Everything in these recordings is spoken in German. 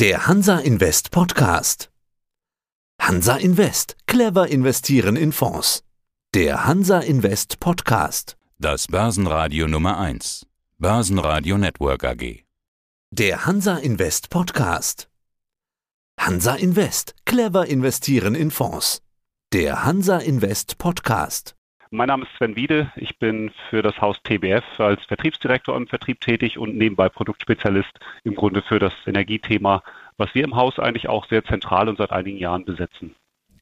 Der Hansa Invest Podcast. Hansa Invest. Clever investieren in Fonds. Der Hansa Invest Podcast. Das Börsenradio Nummer 1. Börsenradio Network AG. Der Hansa Invest Podcast. Hansa Invest. Clever investieren in Fonds. Der Hansa Invest Podcast. Mein Name ist Sven Wiede. Ich bin für das Haus TBF als Vertriebsdirektor im Vertrieb tätig und nebenbei Produktspezialist im Grunde für das Energiethema, was wir im Haus eigentlich auch sehr zentral und seit einigen Jahren besetzen.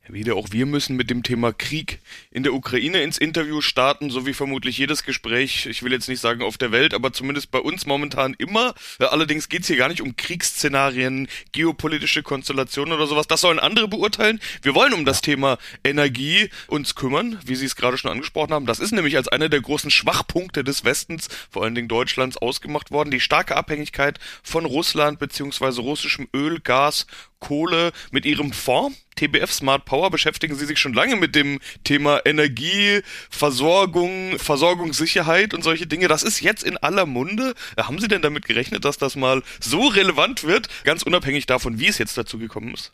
Herr Wiede, auch wir müssen mit dem Thema Krieg in der Ukraine ins Interview starten, so wie vermutlich jedes Gespräch, ich will jetzt nicht sagen auf der Welt, aber zumindest bei uns momentan immer. Allerdings geht es hier gar nicht um Kriegsszenarien, geopolitische Konstellationen oder sowas. Das sollen andere beurteilen. Wir wollen um das Thema Energie uns kümmern, wie Sie es gerade schon angesprochen haben. Das ist nämlich als einer der großen Schwachpunkte des Westens, vor allen Dingen Deutschlands, ausgemacht worden. Die starke Abhängigkeit von Russland beziehungsweise russischem Öl, Gas Kohle mit ihrem Fonds. TBF Smart Power beschäftigen Sie sich schon lange mit dem Thema Energie, Versorgung, Versorgungssicherheit und solche Dinge. Das ist jetzt in aller Munde. Haben Sie denn damit gerechnet, dass das mal so relevant wird, ganz unabhängig davon, wie es jetzt dazu gekommen ist?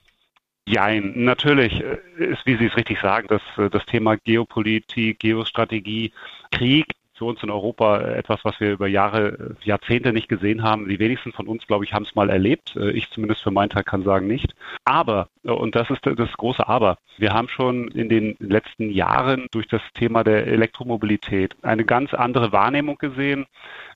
Jein, natürlich ist, wie Sie es richtig sagen, dass das Thema Geopolitik, Geostrategie, Krieg uns in Europa etwas, was wir über Jahre, Jahrzehnte nicht gesehen haben. Die wenigsten von uns, glaube ich, haben es mal erlebt. Äh, ich zumindest für meinen Teil kann sagen nicht. Aber, äh, und das ist das große Aber, wir haben schon in den letzten Jahren durch das Thema der Elektromobilität eine ganz andere Wahrnehmung gesehen.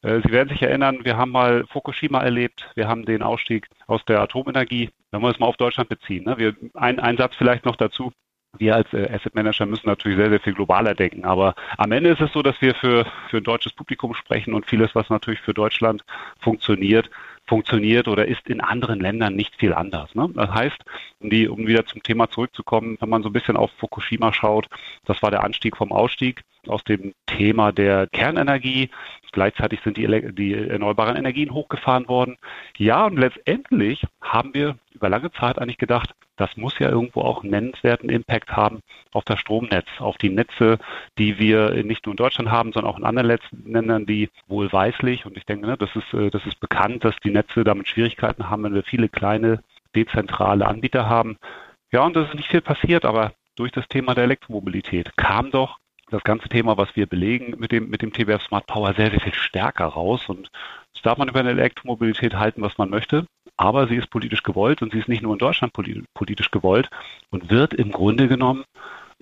Äh, Sie werden sich erinnern, wir haben mal Fukushima erlebt, wir haben den Ausstieg aus der Atomenergie. Wenn wir es mal auf Deutschland beziehen. Ne? Wir, ein, ein Satz vielleicht noch dazu wir als äh, Asset Manager müssen natürlich sehr, sehr viel globaler denken. Aber am Ende ist es so, dass wir für, für ein deutsches Publikum sprechen und vieles, was natürlich für Deutschland funktioniert, funktioniert oder ist in anderen Ländern nicht viel anders. Ne? Das heißt, um, die, um wieder zum Thema zurückzukommen, wenn man so ein bisschen auf Fukushima schaut, das war der Anstieg vom Ausstieg aus dem Thema der Kernenergie. Gleichzeitig sind die, die erneuerbaren Energien hochgefahren worden. Ja, und letztendlich haben wir über lange Zeit eigentlich gedacht, das muss ja irgendwo auch einen nennenswerten Impact haben auf das Stromnetz, auf die Netze, die wir nicht nur in Deutschland haben, sondern auch in anderen Ländern, die wohlweislich, und ich denke, ne, das ist, äh, das ist bekannt, dass die Netze damit Schwierigkeiten haben, wenn wir viele kleine dezentrale Anbieter haben. Ja, und das ist nicht viel passiert, aber durch das Thema der Elektromobilität kam doch das ganze Thema, was wir belegen mit dem, mit dem TBF Smart Power sehr, sehr viel stärker raus. Und das darf man über eine Elektromobilität halten, was man möchte aber sie ist politisch gewollt und sie ist nicht nur in Deutschland politisch gewollt und wird im Grunde genommen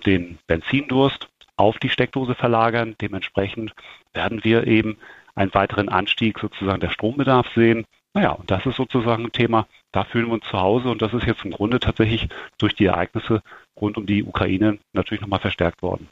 den Benzindurst auf die Steckdose verlagern. Dementsprechend werden wir eben einen weiteren Anstieg sozusagen der Strombedarf sehen. Naja, und das ist sozusagen ein Thema, da fühlen wir uns zu Hause und das ist jetzt im Grunde tatsächlich durch die Ereignisse rund um die Ukraine natürlich nochmal verstärkt worden.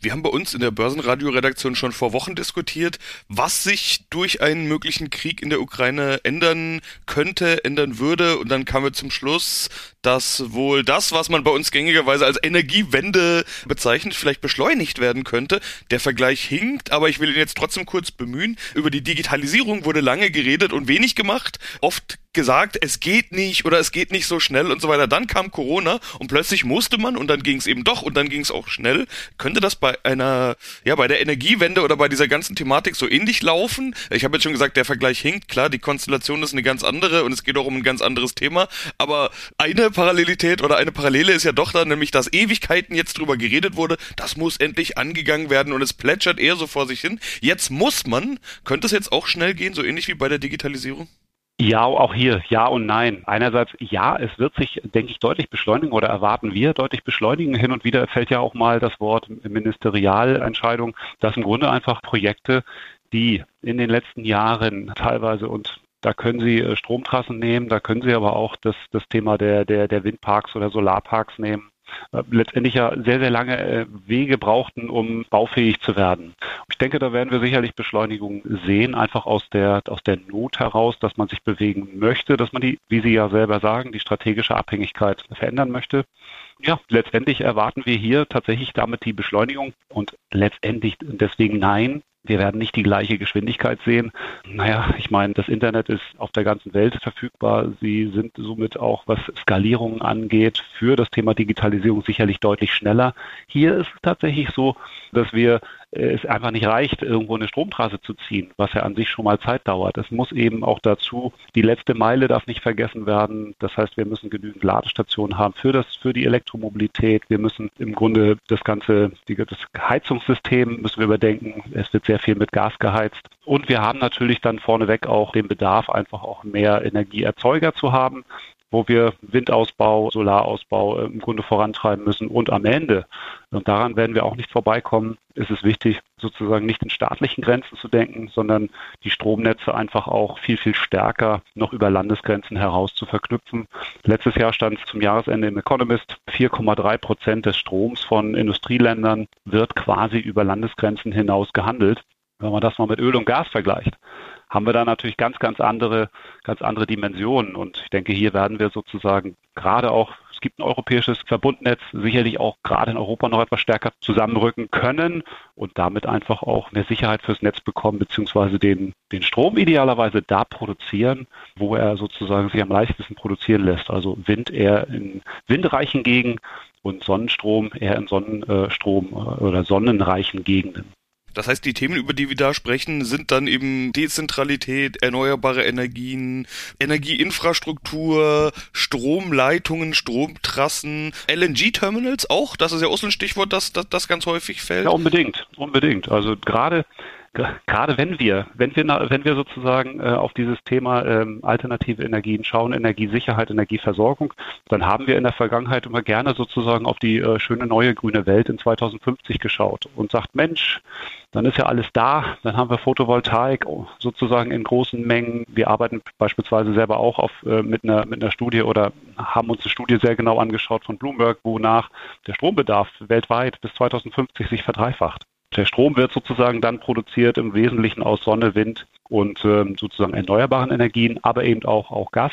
Wir haben bei uns in der Börsenradioredaktion schon vor Wochen diskutiert, was sich durch einen möglichen Krieg in der Ukraine ändern könnte, ändern würde. Und dann kamen wir zum Schluss, dass wohl das, was man bei uns gängigerweise als Energiewende bezeichnet, vielleicht beschleunigt werden könnte. Der Vergleich hinkt, aber ich will ihn jetzt trotzdem kurz bemühen. Über die Digitalisierung wurde lange geredet und wenig gemacht. Oft gesagt, es geht nicht oder es geht nicht so schnell und so weiter. Dann kam Corona und plötzlich musste man und dann ging es eben doch und dann ging es auch schnell. Könnte das bei einer, ja, bei der Energiewende oder bei dieser ganzen Thematik so ähnlich laufen? Ich habe jetzt schon gesagt, der Vergleich hinkt. Klar, die Konstellation ist eine ganz andere und es geht auch um ein ganz anderes Thema. Aber eine Parallelität oder eine Parallele ist ja doch da, nämlich dass Ewigkeiten jetzt drüber geredet wurde, das muss endlich angegangen werden und es plätschert eher so vor sich hin. Jetzt muss man. Könnte es jetzt auch schnell gehen, so ähnlich wie bei der Digitalisierung? Ja, auch hier ja und nein. Einerseits ja, es wird sich, denke ich, deutlich beschleunigen oder erwarten wir deutlich beschleunigen. Hin und wieder fällt ja auch mal das Wort Ministerialentscheidung, dass im Grunde einfach Projekte, die in den letzten Jahren teilweise und da können Sie äh, Stromtrassen nehmen, da können Sie aber auch das, das Thema der, der, der Windparks oder Solarparks nehmen. Äh, letztendlich ja sehr, sehr lange äh, Wege brauchten, um baufähig zu werden. Ich denke, da werden wir sicherlich Beschleunigung sehen, einfach aus der, aus der Not heraus, dass man sich bewegen möchte, dass man die, wie Sie ja selber sagen, die strategische Abhängigkeit verändern möchte. Ja, letztendlich erwarten wir hier tatsächlich damit die Beschleunigung und letztendlich deswegen nein, wir werden nicht die gleiche Geschwindigkeit sehen. Naja, ich meine, das Internet ist auf der ganzen Welt verfügbar. Sie sind somit auch, was Skalierung angeht, für das Thema Digitalisierung sicherlich deutlich schneller. Hier ist es tatsächlich so, dass wir es einfach nicht reicht, irgendwo eine Stromtrasse zu ziehen, was ja an sich schon mal Zeit dauert. Es muss eben auch dazu, die letzte Meile darf nicht vergessen werden. Das heißt, wir müssen genügend Ladestationen haben für das, für die Elektromobilität. Wir müssen im Grunde das ganze, das Heizungssystem müssen wir überdenken. Es wird sehr viel mit Gas geheizt. Und wir haben natürlich dann vorneweg auch den Bedarf, einfach auch mehr Energieerzeuger zu haben wo wir Windausbau, Solarausbau äh, im Grunde vorantreiben müssen. Und am Ende, und daran werden wir auch nicht vorbeikommen, ist es wichtig, sozusagen nicht in staatlichen Grenzen zu denken, sondern die Stromnetze einfach auch viel, viel stärker noch über Landesgrenzen heraus zu verknüpfen. Letztes Jahr stand zum Jahresende im Economist, 4,3 Prozent des Stroms von Industrieländern wird quasi über Landesgrenzen hinaus gehandelt. Wenn man das mal mit Öl und Gas vergleicht, haben wir da natürlich ganz, ganz andere, ganz andere Dimensionen. Und ich denke, hier werden wir sozusagen gerade auch, es gibt ein europäisches Verbundnetz, sicherlich auch gerade in Europa noch etwas stärker zusammenrücken können und damit einfach auch mehr Sicherheit fürs Netz bekommen, beziehungsweise den, den Strom idealerweise da produzieren, wo er sozusagen sich am leichtesten produzieren lässt. Also Wind eher in windreichen Gegenden und Sonnenstrom eher in Sonnenstrom äh, oder sonnenreichen Gegenden. Das heißt, die Themen, über die wir da sprechen, sind dann eben Dezentralität, erneuerbare Energien, Energieinfrastruktur, Stromleitungen, Stromtrassen, LNG-Terminals auch. Das ist ja auch so ein Stichwort, das, das, das ganz häufig fällt. Ja, unbedingt, unbedingt. Also gerade gerade wenn wir, wenn wir, wenn wir sozusagen äh, auf dieses Thema ähm, alternative Energien schauen, Energiesicherheit, Energieversorgung, dann haben wir in der Vergangenheit immer gerne sozusagen auf die äh, schöne neue grüne Welt in 2050 geschaut und sagt, Mensch, dann ist ja alles da, dann haben wir Photovoltaik sozusagen in großen Mengen. Wir arbeiten beispielsweise selber auch auf, äh, mit, einer, mit einer Studie oder haben uns eine Studie sehr genau angeschaut von Bloomberg, wonach der Strombedarf weltweit bis 2050 sich verdreifacht. Der Strom wird sozusagen dann produziert im Wesentlichen aus Sonne, Wind und ähm, sozusagen erneuerbaren Energien, aber eben auch, auch Gas.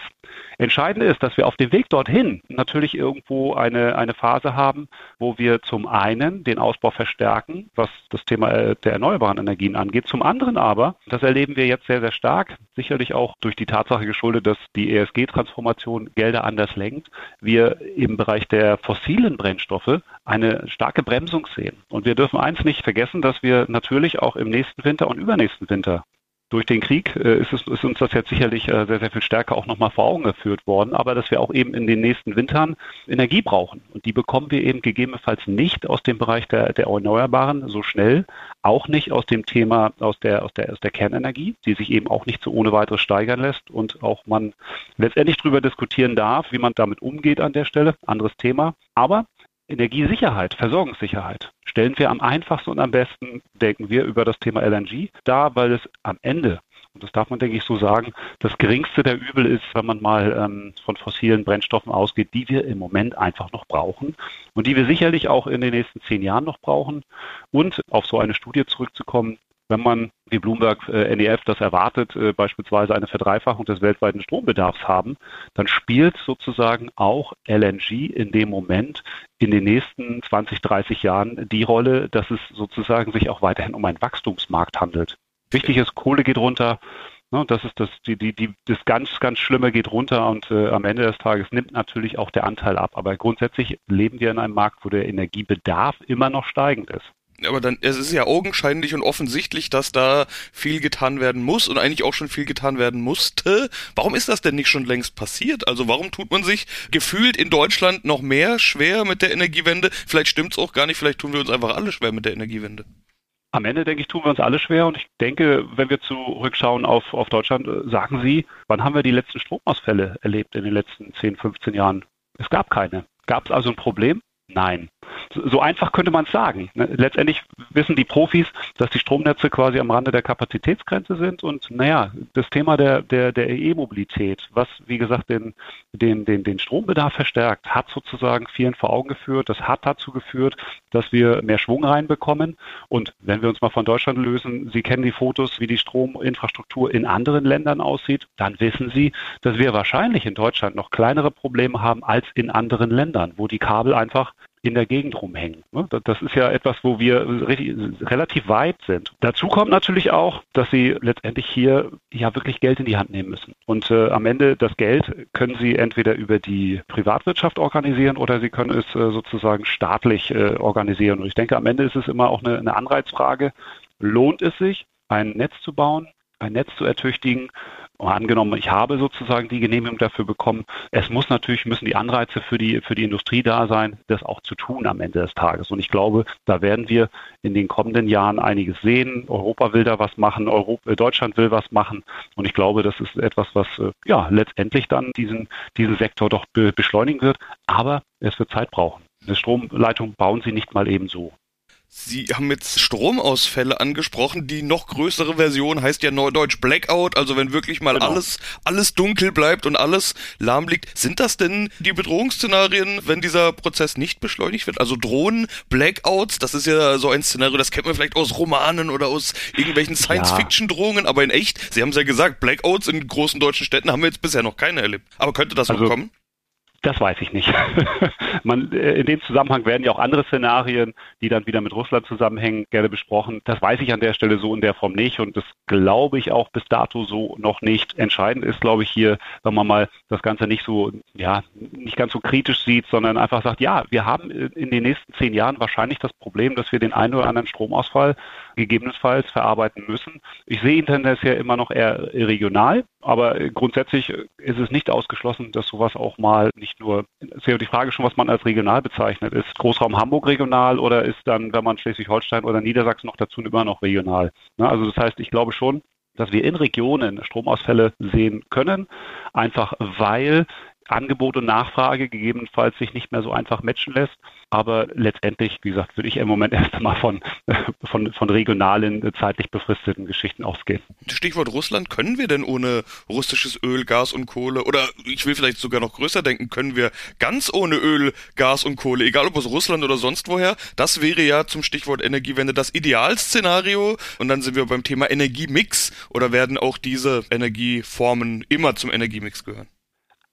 Entscheidend ist, dass wir auf dem Weg dorthin natürlich irgendwo eine, eine Phase haben, wo wir zum einen den Ausbau verstärken, was das Thema äh, der erneuerbaren Energien angeht. Zum anderen aber, das erleben wir jetzt sehr, sehr stark, sicherlich auch durch die Tatsache geschuldet, dass die ESG-Transformation Gelder anders lenkt, wir im Bereich der fossilen Brennstoffe eine starke Bremsung sehen. Und wir dürfen eins nicht vergessen, dass wir natürlich auch im nächsten Winter und übernächsten Winter durch den Krieg äh, ist, es, ist uns das jetzt sicherlich äh, sehr, sehr viel stärker auch nochmal vor Augen geführt worden, aber dass wir auch eben in den nächsten Wintern Energie brauchen. Und die bekommen wir eben gegebenenfalls nicht aus dem Bereich der, der Erneuerbaren so schnell, auch nicht aus dem Thema aus der, aus, der, aus der Kernenergie, die sich eben auch nicht so ohne weiteres steigern lässt und auch man letztendlich darüber diskutieren darf, wie man damit umgeht an der Stelle. Anderes Thema. Aber Energiesicherheit, Versorgungssicherheit stellen wir am einfachsten und am besten, denken wir, über das Thema LNG dar, weil es am Ende, und das darf man, denke ich, so sagen, das geringste der Übel ist, wenn man mal ähm, von fossilen Brennstoffen ausgeht, die wir im Moment einfach noch brauchen und die wir sicherlich auch in den nächsten zehn Jahren noch brauchen. Und auf so eine Studie zurückzukommen, wenn man, wie Bloomberg äh, NEF das erwartet, äh, beispielsweise eine Verdreifachung des weltweiten Strombedarfs haben, dann spielt sozusagen auch LNG in dem Moment in den nächsten 20, 30 Jahren die Rolle, dass es sozusagen sich auch weiterhin um einen Wachstumsmarkt handelt. Wichtig ist, Kohle geht runter, Ne, das ist das, die, die, die, das ganz, ganz Schlimme geht runter und äh, am Ende des Tages nimmt natürlich auch der Anteil ab. Aber grundsätzlich leben wir in einem Markt, wo der Energiebedarf immer noch steigend ist aber dann, es ist ja augenscheinlich und offensichtlich, dass da viel getan werden muss und eigentlich auch schon viel getan werden musste. Warum ist das denn nicht schon längst passiert? Also warum tut man sich gefühlt in Deutschland noch mehr schwer mit der Energiewende? Vielleicht stimmt's auch gar nicht, vielleicht tun wir uns einfach alle schwer mit der Energiewende. Am Ende, denke ich, tun wir uns alle schwer und ich denke, wenn wir zurückschauen auf, auf Deutschland, äh, sagen Sie, wann haben wir die letzten Stromausfälle erlebt in den letzten 10, 15 Jahren? Es gab keine. Gab es also ein Problem? Nein. So einfach könnte man es sagen. Ne? Letztendlich wissen die Profis, dass die Stromnetze quasi am Rande der Kapazitätsgrenze sind und naja, das Thema der, der, der E-Mobilität, was wie gesagt den, den, den, den Strombedarf verstärkt, hat sozusagen vielen vor Augen geführt. Das hat dazu geführt, dass wir mehr Schwung reinbekommen. Und wenn wir uns mal von Deutschland lösen, Sie kennen die Fotos, wie die Strominfrastruktur in anderen Ländern aussieht, dann wissen Sie, dass wir wahrscheinlich in Deutschland noch kleinere Probleme haben als in anderen Ländern, wo die Kabel einfach in der Gegend rumhängen. Ne? Das ist ja etwas, wo wir relativ weit sind. Dazu kommt natürlich auch, dass sie letztendlich hier ja wirklich Geld in die Hand nehmen müssen. Und äh, am Ende das Geld können sie entweder über die Privatwirtschaft organisieren oder sie können es äh, sozusagen staatlich äh, organisieren. Und ich denke, am Ende ist es immer auch eine, eine Anreizfrage. Lohnt es sich, ein Netz zu bauen, ein Netz zu ertüchtigen angenommen, ich habe sozusagen die Genehmigung dafür bekommen. Es muss natürlich, müssen die Anreize für die, für die Industrie da sein, das auch zu tun am Ende des Tages. Und ich glaube, da werden wir in den kommenden Jahren einiges sehen. Europa will da was machen, Europa, Deutschland will was machen. Und ich glaube, das ist etwas, was äh, ja letztendlich dann diesen, diesen Sektor doch beschleunigen wird. Aber es wird Zeit brauchen. Eine Stromleitung bauen sie nicht mal eben so. Sie haben jetzt Stromausfälle angesprochen. Die noch größere Version heißt ja Neudeutsch Blackout. Also wenn wirklich mal genau. alles, alles dunkel bleibt und alles lahm liegt. Sind das denn die Bedrohungsszenarien, wenn dieser Prozess nicht beschleunigt wird? Also Drohnen, Blackouts, das ist ja so ein Szenario, das kennt man vielleicht aus Romanen oder aus irgendwelchen Science-Fiction-Drohungen, aber in echt, Sie haben es ja gesagt, Blackouts in großen deutschen Städten haben wir jetzt bisher noch keine erlebt. Aber könnte das also, noch kommen? Das weiß ich nicht. Man, äh, in dem Zusammenhang werden ja auch andere Szenarien, die dann wieder mit Russland zusammenhängen, gerne besprochen. Das weiß ich an der Stelle so in der Form nicht und das glaube ich auch bis dato so noch nicht. Entscheidend ist, glaube ich, hier, wenn man mal das Ganze nicht so, ja, nicht ganz so kritisch sieht, sondern einfach sagt, ja, wir haben in den nächsten zehn Jahren wahrscheinlich das Problem, dass wir den einen oder anderen Stromausfall gegebenenfalls verarbeiten müssen. Ich sehe ihn tendenziell immer noch eher regional, aber grundsätzlich ist es nicht ausgeschlossen, dass sowas auch mal nicht nur, ist ja die Frage schon, was man als regional bezeichnet. Ist Großraum Hamburg regional oder ist dann, wenn man Schleswig-Holstein oder Niedersachsen noch dazu immer noch regional? Ne, also das heißt, ich glaube schon, dass wir in Regionen Stromausfälle sehen können, einfach weil Angebot und Nachfrage gegebenenfalls sich nicht mehr so einfach matchen lässt. Aber letztendlich, wie gesagt, würde ich im Moment erst einmal von, von, von regionalen, zeitlich befristeten Geschichten ausgehen. Stichwort Russland. Können wir denn ohne russisches Öl, Gas und Kohle oder ich will vielleicht sogar noch größer denken, können wir ganz ohne Öl, Gas und Kohle, egal ob aus Russland oder sonst woher? Das wäre ja zum Stichwort Energiewende das Idealszenario. Und dann sind wir beim Thema Energiemix oder werden auch diese Energieformen immer zum Energiemix gehören?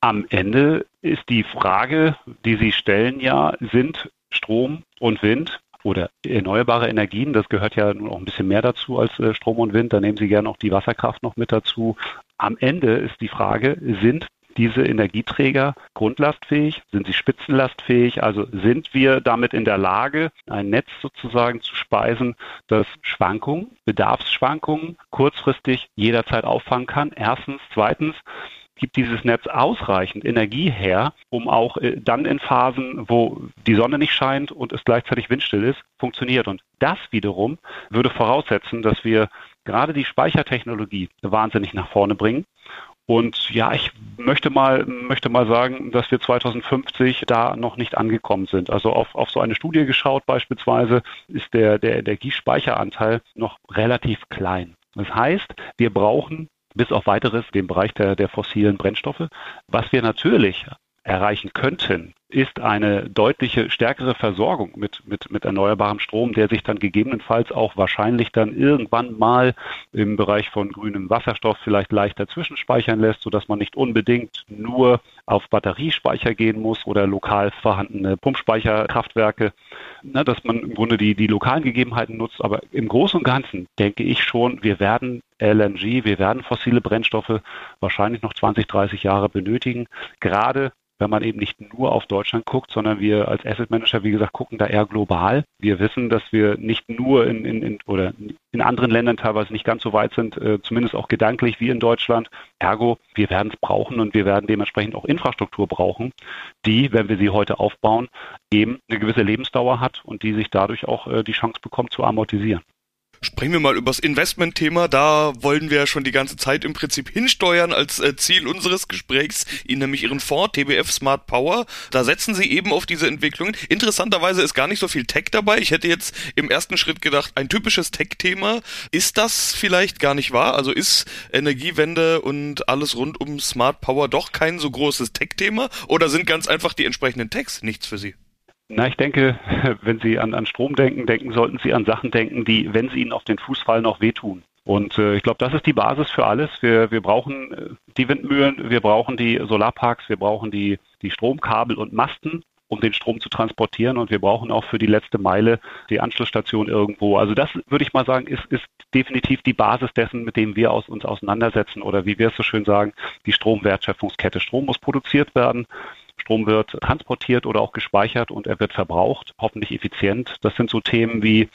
Am Ende ist die Frage, die Sie stellen, ja, sind Strom und Wind oder erneuerbare Energien, das gehört ja nun auch ein bisschen mehr dazu als äh, Strom und Wind, da nehmen Sie gerne auch die Wasserkraft noch mit dazu. Am Ende ist die Frage, sind diese Energieträger grundlastfähig? Sind sie spitzenlastfähig? Also sind wir damit in der Lage, ein Netz sozusagen zu speisen, das Schwankungen, Bedarfsschwankungen kurzfristig jederzeit auffangen kann? Erstens. Zweitens, gibt dieses Netz ausreichend Energie her, um auch äh, dann in Phasen, wo die Sonne nicht scheint und es gleichzeitig windstill ist, funktioniert. Und das wiederum würde voraussetzen, dass wir gerade die Speichertechnologie wahnsinnig nach vorne bringen. Und ja, ich möchte mal, möchte mal sagen, dass wir 2050 da noch nicht angekommen sind. Also auf, auf so eine Studie geschaut beispielsweise ist der, der Energiespeicheranteil noch relativ klein. Das heißt, wir brauchen bis auf weiteres den Bereich der, der fossilen Brennstoffe. Was wir natürlich erreichen könnten, ist eine deutliche stärkere Versorgung mit, mit, mit erneuerbarem Strom, der sich dann gegebenenfalls auch wahrscheinlich dann irgendwann mal im Bereich von grünem Wasserstoff vielleicht leichter zwischenspeichern lässt, sodass man nicht unbedingt nur auf Batteriespeicher gehen muss oder lokal vorhandene Pumpspeicherkraftwerke, ne, dass man im Grunde die, die lokalen Gegebenheiten nutzt. Aber im Großen und Ganzen denke ich schon, wir werden LNG, wir werden fossile Brennstoffe wahrscheinlich noch 20, 30 Jahre benötigen, gerade wenn man eben nicht nur auf Deutschland guckt, sondern wir als Asset Manager, wie gesagt, gucken da eher global. Wir wissen, dass wir nicht nur in, in, in oder in anderen Ländern teilweise nicht ganz so weit sind, äh, zumindest auch gedanklich wie in Deutschland. Ergo, wir werden es brauchen und wir werden dementsprechend auch Infrastruktur brauchen, die, wenn wir sie heute aufbauen, eben eine gewisse Lebensdauer hat und die sich dadurch auch äh, die Chance bekommt zu amortisieren. Sprechen wir mal übers Investment-Thema. Da wollen wir ja schon die ganze Zeit im Prinzip hinsteuern als äh, Ziel unseres Gesprächs, Ihnen nämlich Ihren Fonds TBF Smart Power. Da setzen Sie eben auf diese Entwicklungen. Interessanterweise ist gar nicht so viel Tech dabei. Ich hätte jetzt im ersten Schritt gedacht, ein typisches Tech-Thema. Ist das vielleicht gar nicht wahr? Also ist Energiewende und alles rund um Smart Power doch kein so großes Tech-Thema? Oder sind ganz einfach die entsprechenden Techs nichts für Sie? Na, ich denke, wenn Sie an, an Strom denken, denken, sollten Sie an Sachen denken, die, wenn sie Ihnen auf den Fuß fallen, auch wehtun. Und äh, ich glaube, das ist die Basis für alles. Wir, wir brauchen äh, die Windmühlen, wir brauchen die Solarparks, wir brauchen die, die Stromkabel und Masten. um den Strom zu transportieren und wir brauchen auch für die letzte Meile die Anschlussstation irgendwo. Also das würde ich mal sagen, ist, ist definitiv die Basis dessen, mit dem wir aus, uns auseinandersetzen oder wie wir es so schön sagen, die Stromwertschöpfungskette. Strom muss produziert werden. Strom wird transportiert oder auch gespeichert und er wird verbraucht, hoffentlich effizient. Das sind so Themen wie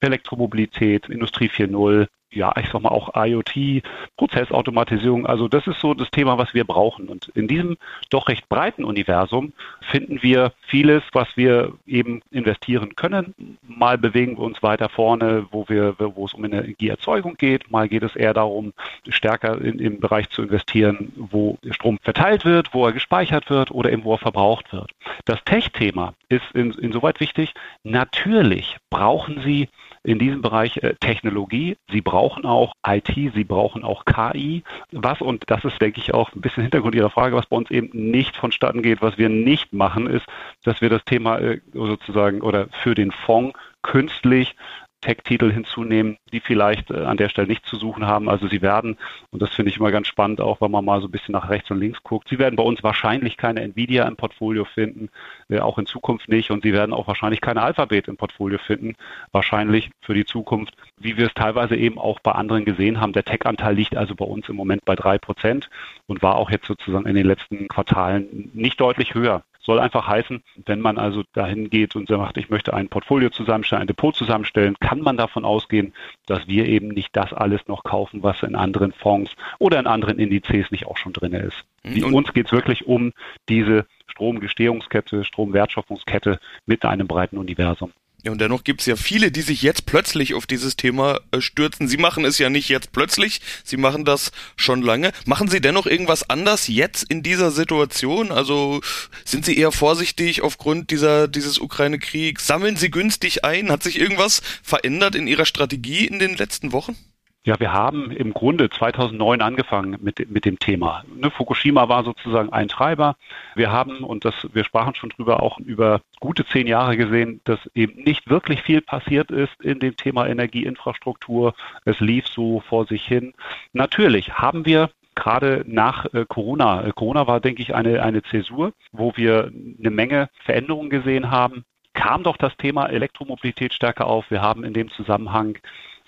Elektromobilität, Industrie 4.0, ja, ich sag mal auch IoT, Prozessautomatisierung. Also das ist so das Thema, was wir brauchen. Und in diesem doch recht breiten Universum finden wir vieles, was wir eben investieren können. Mal bewegen wir uns weiter vorne, wo wir, wo es um Energieerzeugung geht. Mal geht es eher darum, stärker in, im Bereich zu investieren, wo Strom verteilt wird, wo er gespeichert wird oder eben wo er verbraucht wird. Das Tech-Thema ist in, insoweit wichtig. Natürlich brauchen Sie in diesem Bereich äh, Technologie. Sie brauchen auch IT, sie brauchen auch KI. Was, und das ist, denke ich, auch ein bisschen Hintergrund Ihrer Frage, was bei uns eben nicht vonstatten geht, was wir nicht machen, ist, dass wir das Thema äh, sozusagen oder für den Fonds künstlich Tech-Titel hinzunehmen, die vielleicht äh, an der Stelle nicht zu suchen haben. Also sie werden, und das finde ich immer ganz spannend, auch wenn man mal so ein bisschen nach rechts und links guckt, sie werden bei uns wahrscheinlich keine Nvidia im Portfolio finden, äh, auch in Zukunft nicht. Und sie werden auch wahrscheinlich keine Alphabet im Portfolio finden, wahrscheinlich für die Zukunft, wie wir es teilweise eben auch bei anderen gesehen haben. Der Tech-Anteil liegt also bei uns im Moment bei drei Prozent und war auch jetzt sozusagen in den letzten Quartalen nicht deutlich höher. Soll einfach heißen, wenn man also dahin geht und sagt, ich möchte ein Portfolio zusammenstellen, ein Depot zusammenstellen, kann man davon ausgehen, dass wir eben nicht das alles noch kaufen, was in anderen Fonds oder in anderen Indizes nicht auch schon drin ist. Mhm. Und uns geht es wirklich um diese Stromgestehungskette, Stromwertschöpfungskette mit einem breiten Universum. Ja, und dennoch gibt es ja viele, die sich jetzt plötzlich auf dieses Thema äh, stürzen. Sie machen es ja nicht jetzt plötzlich, Sie machen das schon lange. Machen Sie dennoch irgendwas anders jetzt in dieser Situation? Also sind Sie eher vorsichtig aufgrund dieser, dieses Ukraine-Kriegs? Sammeln Sie günstig ein? Hat sich irgendwas verändert in Ihrer Strategie in den letzten Wochen? Ja, wir haben im Grunde 2009 angefangen mit, mit dem Thema. Ne, Fukushima war sozusagen ein Treiber. Wir haben, und das, wir sprachen schon drüber, auch über gute zehn Jahre gesehen, dass eben nicht wirklich viel passiert ist in dem Thema Energieinfrastruktur. Es lief so vor sich hin. Natürlich haben wir gerade nach äh, Corona. Äh, Corona war, denke ich, eine, eine Zäsur, wo wir eine Menge Veränderungen gesehen haben. Kam doch das Thema Elektromobilität stärker auf. Wir haben in dem Zusammenhang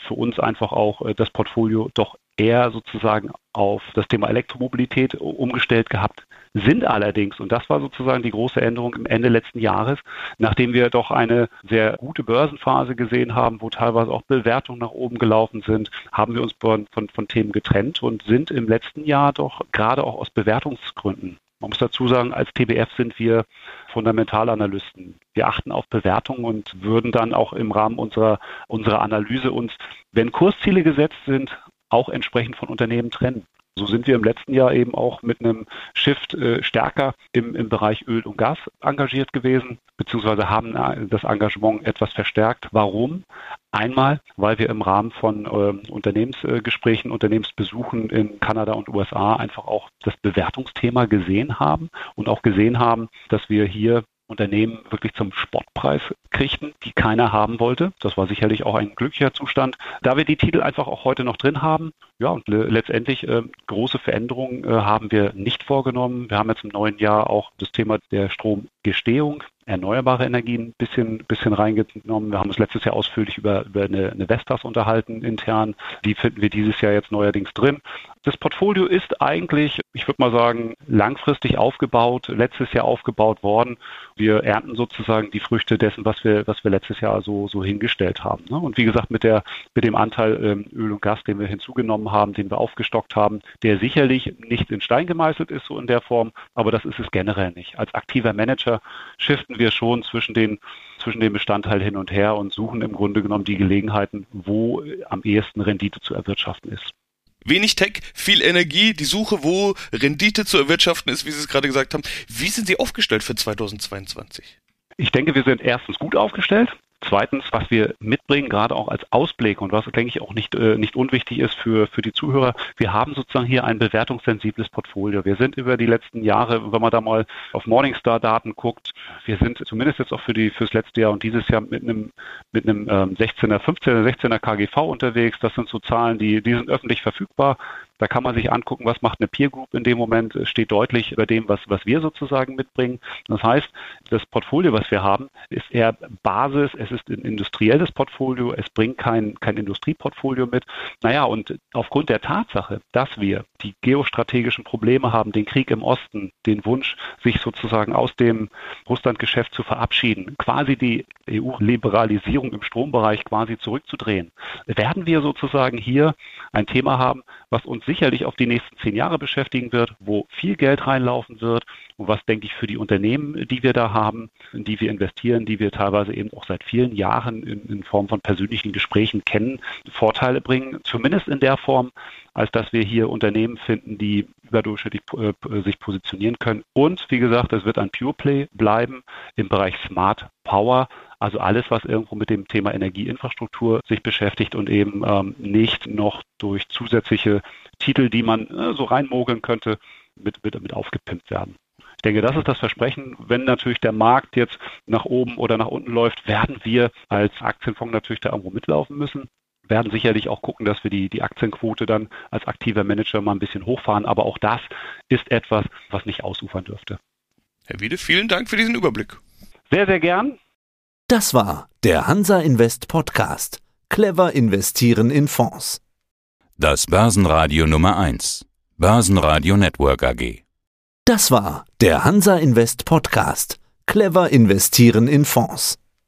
für uns einfach auch äh, das Portfolio doch eher sozusagen auf das Thema Elektromobilität umgestellt gehabt, sind allerdings, und das war sozusagen die große Änderung im Ende letzten Jahres, nachdem wir doch eine sehr gute Börsenphase gesehen haben, wo teilweise auch Bewertungen nach oben gelaufen sind, haben wir uns von, von Themen getrennt und sind im letzten Jahr doch gerade auch aus Bewertungsgründen man muss dazu sagen, als TBF sind wir Fundamentalanalysten. Wir achten auf Bewertungen und würden dann auch im Rahmen unserer, unserer Analyse uns, wenn Kursziele gesetzt sind, auch entsprechend von Unternehmen trennen. So sind wir im letzten Jahr eben auch mit einem Shift äh, stärker im, im Bereich Öl und Gas engagiert gewesen, beziehungsweise haben äh, das Engagement etwas verstärkt. Warum? Einmal, weil wir im Rahmen von äh, Unternehmensgesprächen, Unternehmensbesuchen in Kanada und USA einfach auch das Bewertungsthema gesehen haben und auch gesehen haben, dass wir hier Unternehmen wirklich zum Spottpreis kriegten, die keiner haben wollte. Das war sicherlich auch ein glücklicher Zustand. Da wir die Titel einfach auch heute noch drin haben, ja, und letztendlich äh, große Veränderungen äh, haben wir nicht vorgenommen. Wir haben jetzt im neuen Jahr auch das Thema der Stromgestehung erneuerbare Energien ein bisschen, bisschen reingenommen. Wir haben uns letztes Jahr ausführlich über, über eine, eine Vestas unterhalten intern. Die finden wir dieses Jahr jetzt neuerdings drin. Das Portfolio ist eigentlich, ich würde mal sagen, langfristig aufgebaut, letztes Jahr aufgebaut worden. Wir ernten sozusagen die Früchte dessen, was wir, was wir letztes Jahr so, so hingestellt haben. Ne? Und wie gesagt, mit der, mit dem Anteil ähm, Öl und Gas, den wir hinzugenommen haben, den wir aufgestockt haben, der sicherlich nicht in Stein gemeißelt ist, so in der Form, aber das ist es generell nicht. Als aktiver Manager shiften wir schon zwischen den, zwischen den Bestandteilen hin und her und suchen im Grunde genommen die Gelegenheiten, wo am ehesten Rendite zu erwirtschaften ist. Wenig Tech, viel Energie, die Suche, wo Rendite zu erwirtschaften ist, wie Sie es gerade gesagt haben. Wie sind Sie aufgestellt für 2022? Ich denke, wir sind erstens gut aufgestellt. Zweitens, was wir mitbringen, gerade auch als Ausblick und was, denke ich, auch nicht, äh, nicht unwichtig ist für, für die Zuhörer, wir haben sozusagen hier ein bewertungssensibles Portfolio. Wir sind über die letzten Jahre, wenn man da mal auf Morningstar-Daten guckt, wir sind zumindest jetzt auch für die, fürs letzte Jahr und dieses Jahr mit einem, mit einem ähm, 16er, 15er, 16er KGV unterwegs. Das sind so Zahlen, die, die sind öffentlich verfügbar. Da kann man sich angucken, was macht eine Peer Group in dem Moment, steht deutlich über dem, was, was wir sozusagen mitbringen. Das heißt, das Portfolio, was wir haben, ist eher Basis, es ist ein industrielles Portfolio, es bringt kein, kein Industrieportfolio mit. Naja, und aufgrund der Tatsache, dass wir die geostrategischen Probleme haben, den Krieg im Osten, den Wunsch, sich sozusagen aus dem Russlandgeschäft zu verabschieden, quasi die EU-Liberalisierung im Strombereich quasi zurückzudrehen, werden wir sozusagen hier ein Thema haben, was uns sicherlich auf die nächsten zehn Jahre beschäftigen wird, wo viel Geld reinlaufen wird und was, denke ich, für die Unternehmen, die wir da haben, in die wir investieren, die wir teilweise eben auch seit vielen Jahren in, in Form von persönlichen Gesprächen kennen, Vorteile bringen, zumindest in der Form, als dass wir hier Unternehmen finden, die überdurchschnittlich äh, sich positionieren können. Und wie gesagt, es wird ein Pure Play bleiben im Bereich Smart Power, also alles, was irgendwo mit dem Thema Energieinfrastruktur sich beschäftigt und eben ähm, nicht noch durch zusätzliche Titel, die man äh, so reinmogeln könnte, mit, mit, mit aufgepimpt werden. Ich denke, das ist das Versprechen. Wenn natürlich der Markt jetzt nach oben oder nach unten läuft, werden wir als Aktienfonds natürlich da irgendwo mitlaufen müssen werden sicherlich auch gucken, dass wir die, die Aktienquote dann als aktiver Manager mal ein bisschen hochfahren. Aber auch das ist etwas, was nicht ausufern dürfte. Herr Wiede, vielen Dank für diesen Überblick. Sehr, sehr gern. Das war der Hansa Invest Podcast. Clever investieren in Fonds. Das Börsenradio Nummer 1. Börsenradio Network AG. Das war der Hansa Invest Podcast. Clever investieren in Fonds.